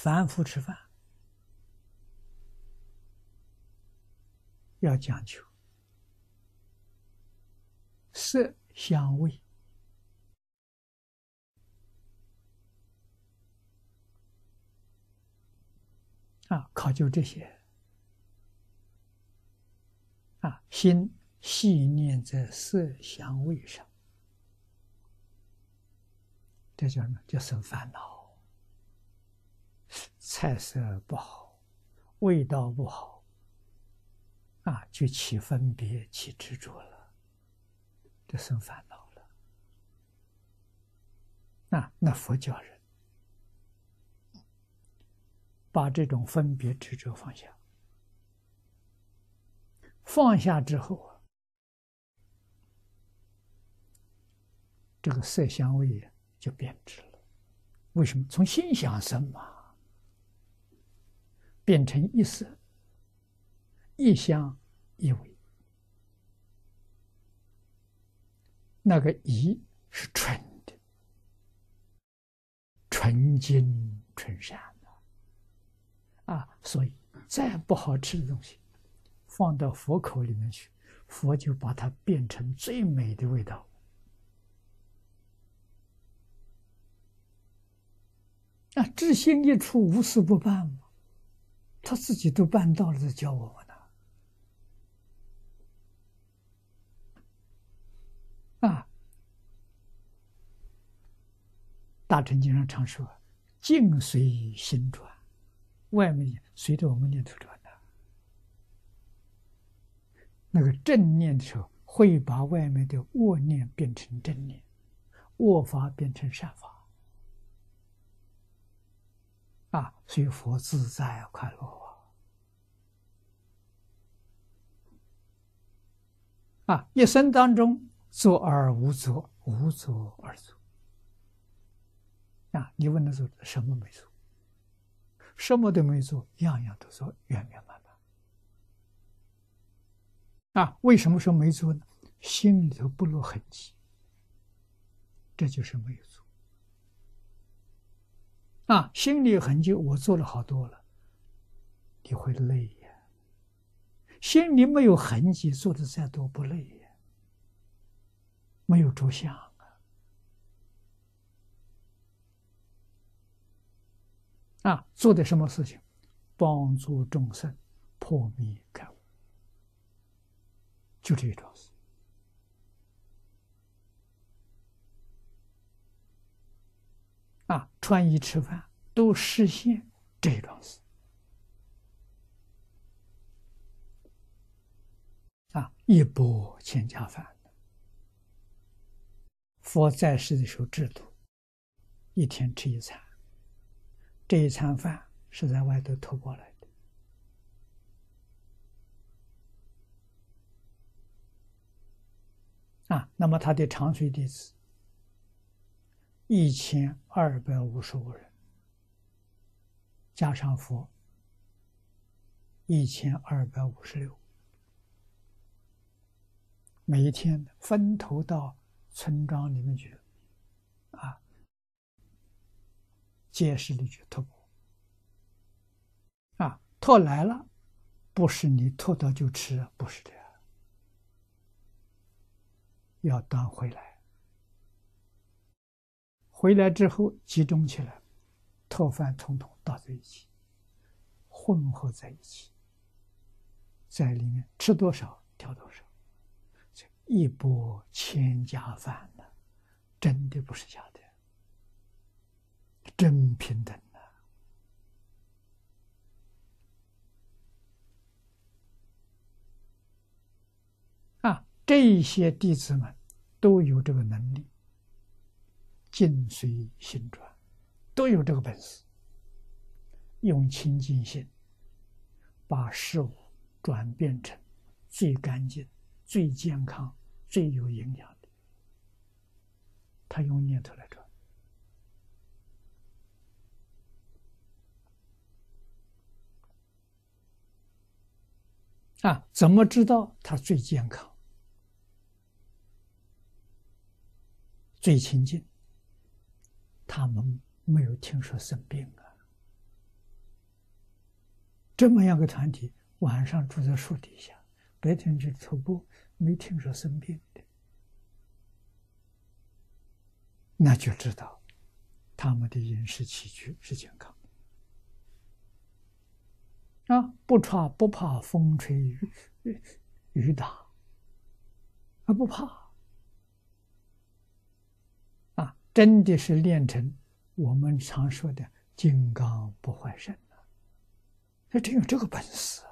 凡夫吃饭要讲究色香味啊，考究这些啊，心细念在色香味上，这叫什么？叫生烦恼。菜色不好，味道不好，啊，就起分别、起执着了，这生烦恼了。那那佛教人把这种分别执着放下，放下之后啊，这个色香味就变质了。为什么？从心想生嘛。变成一色、一香、一味，那个一是纯的、纯净、纯善的啊！所以，再不好吃的东西，放到佛口里面去，佛就把它变成最美的味道。啊，知心一处，无事不办嘛。他自己都办到了，在教我们呢。啊，大乘经上常说：“境随心转，外面随着我们念头转的。那个正念的时候，会把外面的恶念变成正念，恶法变成善法。啊，所以佛自在快乐。”啊，啊一生当中做而无做，无做而做。啊，你问他做什么没做？什么都没做，样样都做，圆圆满满。啊，为什么说没做呢？心里头不落痕迹，这就是没有做。啊，心里痕迹，我做了好多了，你会累呀。心里没有痕迹，做的再多不累呀。没有着相啊！啊，做的什么事情？帮助众生破灭开悟，就这一桩事。啊，穿衣吃饭都实现这一桩事。啊，一钵千家饭。佛在世的时候制度，一天吃一餐。这一餐饭是在外头偷过来的。啊，那么他的长随弟子一千二百五十五人，加上佛一千二百五十六。每一天分头到村庄里面去，啊，街市里去偷，啊，托来了，不是你托到就吃，不是的，要端回来，回来之后集中起来，托饭统统倒在一起，混合在一起，在里面吃多少挑多少。这一波千家饭呢，真的不是假的，真平等！啊，这些弟子们都有这个能力，境随心转，都有这个本事，用清净心把事物转变成最干净、最健康。最有营养的，他用念头来转啊？怎么知道他最健康、最清净？他们没有听说生病啊，这么样个团体，晚上住在树底下，白天去徒步，没听说生病的，那就知道他们的饮食起居是健康。的啊，不怕不怕风吹雨雨打，啊不怕。真的是练成我们常说的金刚不坏身了，他真有这个本事。